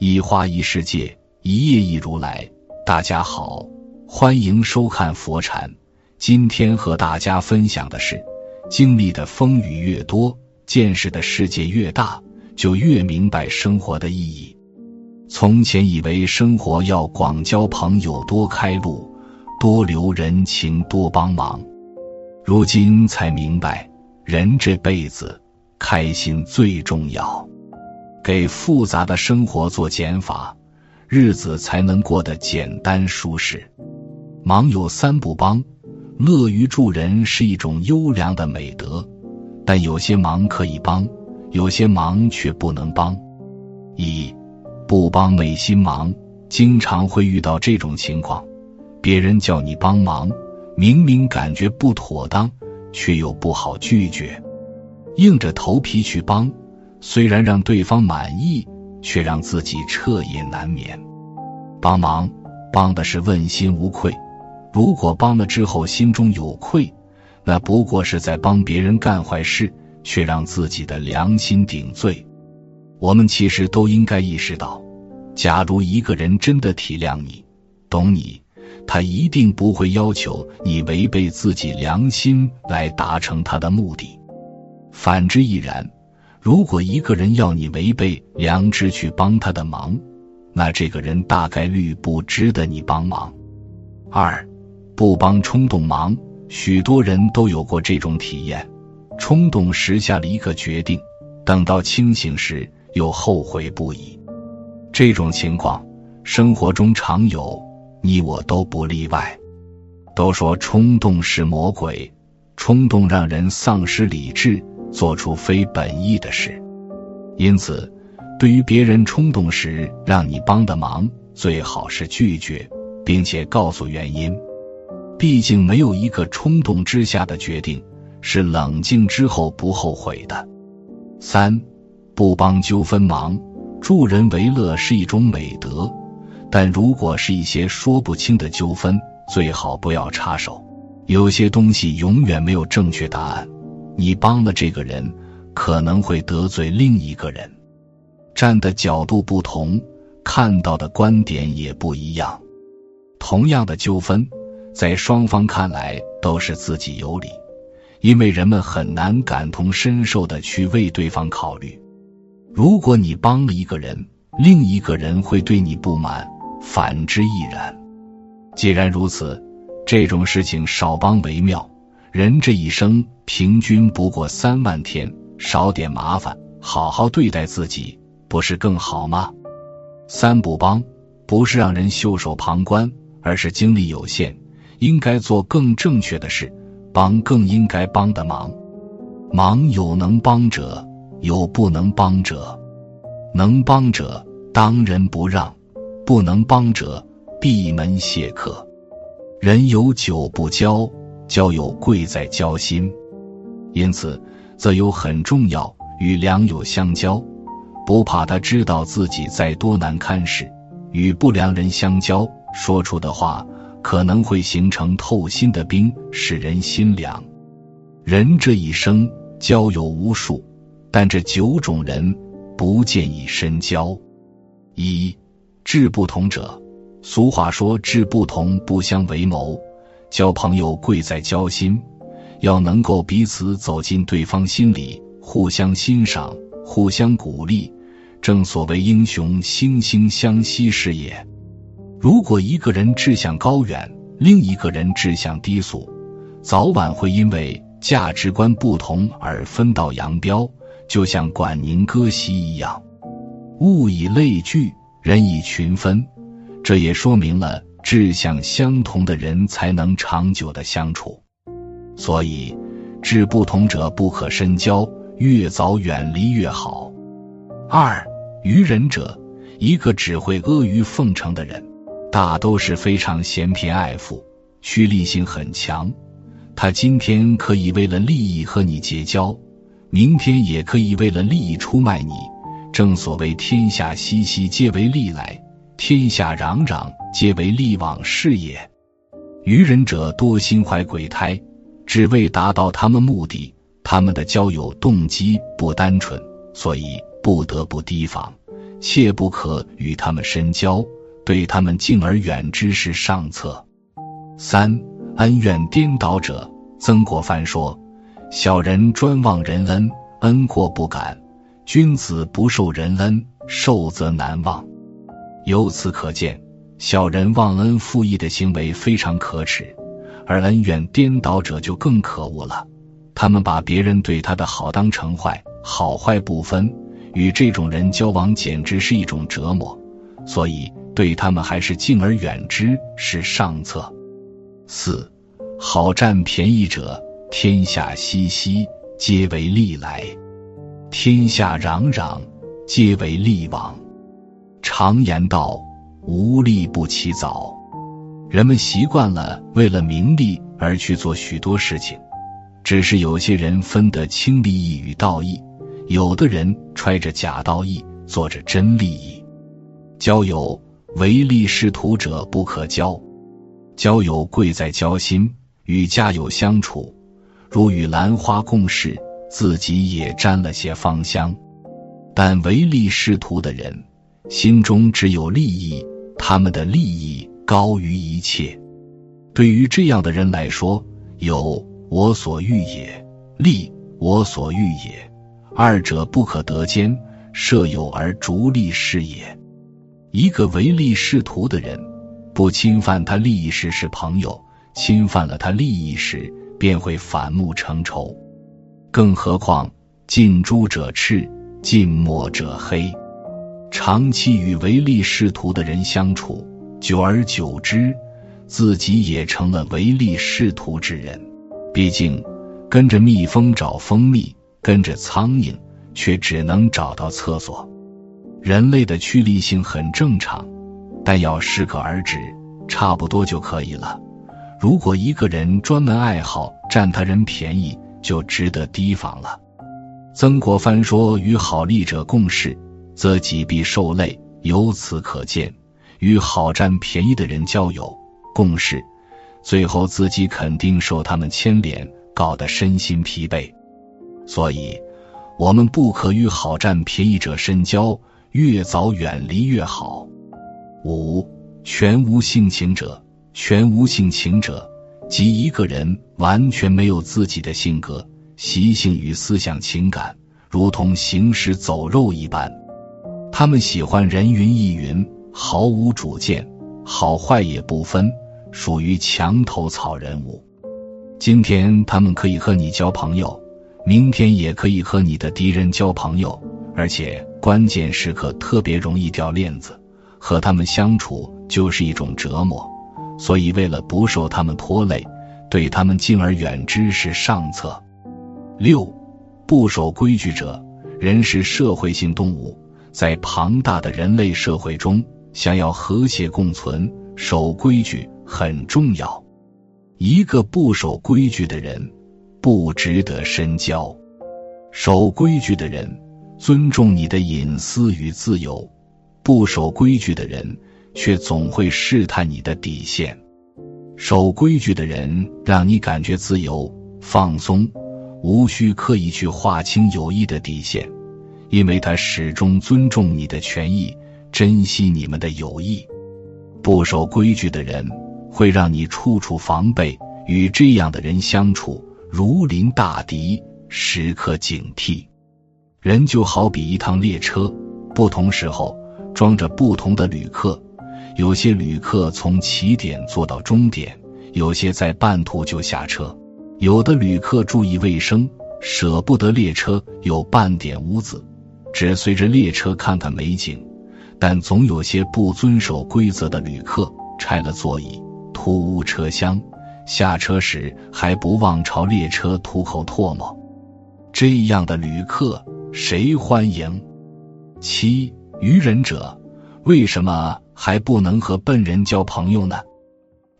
一花一世界，一叶一如来。大家好，欢迎收看佛禅。今天和大家分享的是：经历的风雨越多，见识的世界越大，就越明白生活的意义。从前以为生活要广交朋友，多开路，多留人情，多帮忙。如今才明白，人这辈子开心最重要。给复杂的生活做减法，日子才能过得简单舒适。忙有三不帮，乐于助人是一种优良的美德，但有些忙可以帮，有些忙却不能帮。一不帮没心忙，经常会遇到这种情况：别人叫你帮忙。明明感觉不妥当，却又不好拒绝，硬着头皮去帮，虽然让对方满意，却让自己彻夜难眠。帮忙帮的是问心无愧，如果帮了之后心中有愧，那不过是在帮别人干坏事，却让自己的良心顶罪。我们其实都应该意识到，假如一个人真的体谅你，懂你。他一定不会要求你违背自己良心来达成他的目的，反之亦然。如果一个人要你违背良知去帮他的忙，那这个人大概率不值得你帮忙。二，不帮冲动忙，许多人都有过这种体验：冲动时下了一个决定，等到清醒时又后悔不已。这种情况生活中常有。你我都不例外。都说冲动是魔鬼，冲动让人丧失理智，做出非本意的事。因此，对于别人冲动时让你帮的忙，最好是拒绝，并且告诉原因。毕竟，没有一个冲动之下的决定是冷静之后不后悔的。三，不帮纠纷忙，助人为乐是一种美德。但如果是一些说不清的纠纷，最好不要插手。有些东西永远没有正确答案，你帮了这个人，可能会得罪另一个人。站的角度不同，看到的观点也不一样。同样的纠纷，在双方看来都是自己有理，因为人们很难感同身受的去为对方考虑。如果你帮了一个人，另一个人会对你不满。反之亦然。既然如此，这种事情少帮为妙。人这一生平均不过三万天，少点麻烦，好好对待自己，不是更好吗？三不帮，不是让人袖手旁观，而是精力有限，应该做更正确的事，帮更应该帮的忙。忙有能帮者，有不能帮者。能帮者当仁不让。不能帮者，闭门谢客。人有酒不交，交友贵在交心。因此，则有很重要，与良友相交，不怕他知道自己在多难堪时；与不良人相交，说出的话可能会形成透心的冰，使人心凉。人这一生交友无数，但这九种人不建议深交。一。志不同者，俗话说“志不同，不相为谋”。交朋友贵在交心，要能够彼此走进对方心里，互相欣赏，互相鼓励。正所谓“英雄惺惺相惜”是也。如果一个人志向高远，另一个人志向低俗，早晚会因为价值观不同而分道扬镳，就像管宁割席一样。物以类聚。人以群分，这也说明了志向相同的人才能长久的相处。所以，志不同者不可深交，越早远离越好。二愚人者，一个只会阿谀奉承的人，大都是非常嫌贫爱富，趋利性很强。他今天可以为了利益和你结交，明天也可以为了利益出卖你。正所谓天下熙熙，皆为利来；天下攘攘，皆为利往是也。愚人者多心怀鬼胎，只为达到他们目的。他们的交友动机不单纯，所以不得不提防，切不可与他们深交，对他们敬而远之是上策。三恩怨颠倒者，曾国藩说：小人专忘人恩，恩过不感；君子不受人恩，受则难忘。由此可见，小人忘恩负义的行为非常可耻，而恩怨颠倒者就更可恶了。他们把别人对他的好当成坏，好坏不分。与这种人交往简直是一种折磨，所以对他们还是敬而远之是上策。四好占便宜者，天下熙熙，皆为利来；天下攘攘，皆为利往。常言道：无利不起早。人们习惯了为了名利而去做许多事情，只是有些人分得清利益与道义。有的人揣着假道义，做着真利益。交友唯利是图者不可交。交友贵在交心，与家友相处，如与兰花共事，自己也沾了些芳香。但唯利是图的人，心中只有利益，他们的利益高于一切。对于这样的人来说，有我所欲也，利我所欲也。二者不可得兼，设有而逐利是也。一个唯利是图的人，不侵犯他利益时是朋友，侵犯了他利益时便会反目成仇。更何况近朱者赤，近墨者黑。长期与唯利是图的人相处，久而久之，自己也成了唯利是图之人。毕竟，跟着蜜蜂找蜂蜜。跟着苍蝇，却只能找到厕所。人类的趋利性很正常，但要适可而止，差不多就可以了。如果一个人专门爱好占他人便宜，就值得提防了。曾国藩说：“与好利者共事，则己必受累。”由此可见，与好占便宜的人交友共事，最后自己肯定受他们牵连，搞得身心疲惫。所以，我们不可与好占便宜者深交，越早远离越好。五全无性情者，全无性情者，即一个人完全没有自己的性格、习性与思想情感，如同行尸走肉一般。他们喜欢人云亦云，毫无主见，好坏也不分，属于墙头草人物。今天他们可以和你交朋友。明天也可以和你的敌人交朋友，而且关键时刻特别容易掉链子，和他们相处就是一种折磨。所以，为了不受他们拖累，对他们敬而远之是上策。六，不守规矩者，人是社会性动物，在庞大的人类社会中，想要和谐共存，守规矩很重要。一个不守规矩的人。不值得深交。守规矩的人尊重你的隐私与自由，不守规矩的人却总会试探你的底线。守规矩的人让你感觉自由放松，无需刻意去划清友谊的底线，因为他始终尊重你的权益，珍惜你们的友谊。不守规矩的人会让你处处防备，与这样的人相处。如临大敌，时刻警惕。人就好比一趟列车，不同时候装着不同的旅客。有些旅客从起点坐到终点，有些在半途就下车。有的旅客注意卫生，舍不得列车有半点污渍，只随着列车看看美景。但总有些不遵守规则的旅客，拆了座椅，突兀车厢。下车时还不忘朝列车吐口唾沫，这样的旅客谁欢迎？七愚人者，为什么还不能和笨人交朋友呢？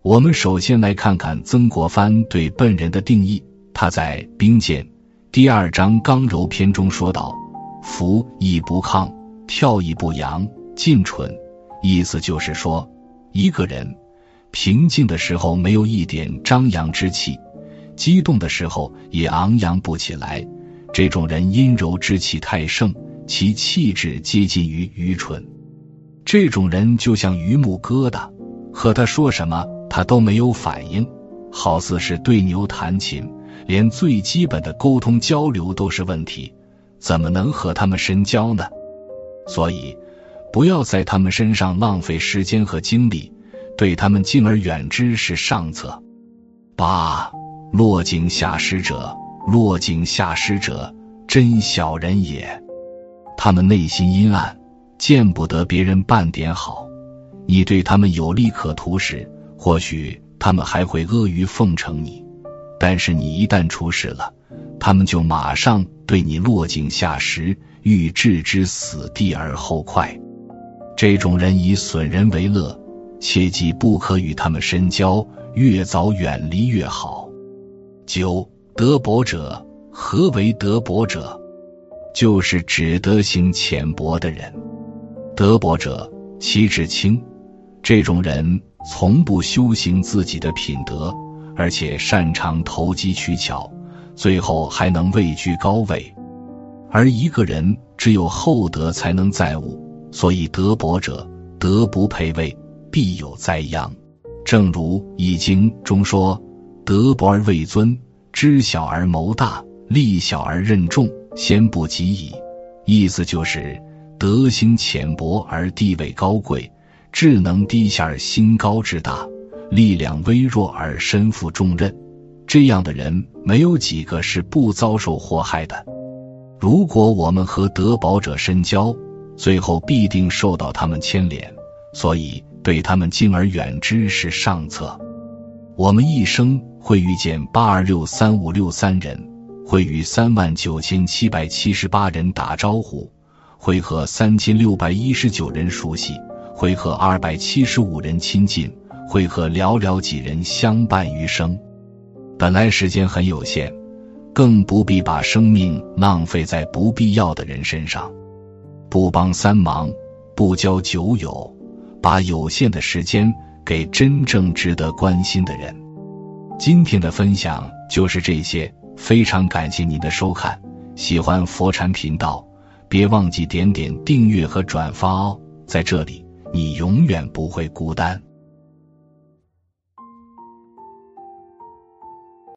我们首先来看看曾国藩对笨人的定义。他在《兵谏》第二章刚柔篇中说道：“伏亦不亢，跳亦不扬，进蠢。”意思就是说，一个人。平静的时候没有一点张扬之气，激动的时候也昂扬不起来。这种人阴柔之气太盛，其气质接近于愚蠢。这种人就像榆木疙瘩，和他说什么他都没有反应，好似是对牛弹琴，连最基本的沟通交流都是问题，怎么能和他们深交呢？所以，不要在他们身上浪费时间和精力，对他们敬而远之是上策。八落井下石者，落井下石者，真小人也。他们内心阴暗。见不得别人半点好，你对他们有利可图时，或许他们还会阿谀奉承你；但是你一旦出事了，他们就马上对你落井下石，欲置之死地而后快。这种人以损人为乐，切记不可与他们深交，越早远离越好。九德薄者，何为德薄者？就是指德行浅薄的人。德薄者，其志轻。这种人从不修行自己的品德，而且擅长投机取巧，最后还能位居高位。而一个人只有厚德才能载物，所以德薄者，德不配位，必有灾殃。正如《易经》中说：“德薄而位尊，知小而谋大，力小而任重，先不及矣。”意思就是。德行浅薄而地位高贵，智能低下而心高志大，力量微弱而身负重任，这样的人没有几个是不遭受祸害的。如果我们和德薄者深交，最后必定受到他们牵连，所以对他们敬而远之是上策。我们一生会遇见八二六三五六三人，会与三万九千七百七十八人打招呼。会和三千六百一十九人熟悉，会和二百七十五人亲近，会和寥寥几人相伴余生。本来时间很有限，更不必把生命浪费在不必要的人身上。不帮三忙，不交酒友，把有限的时间给真正值得关心的人。今天的分享就是这些，非常感谢您的收看。喜欢佛禅频道。别忘记点点订阅和转发哦，在这里你永远不会孤单。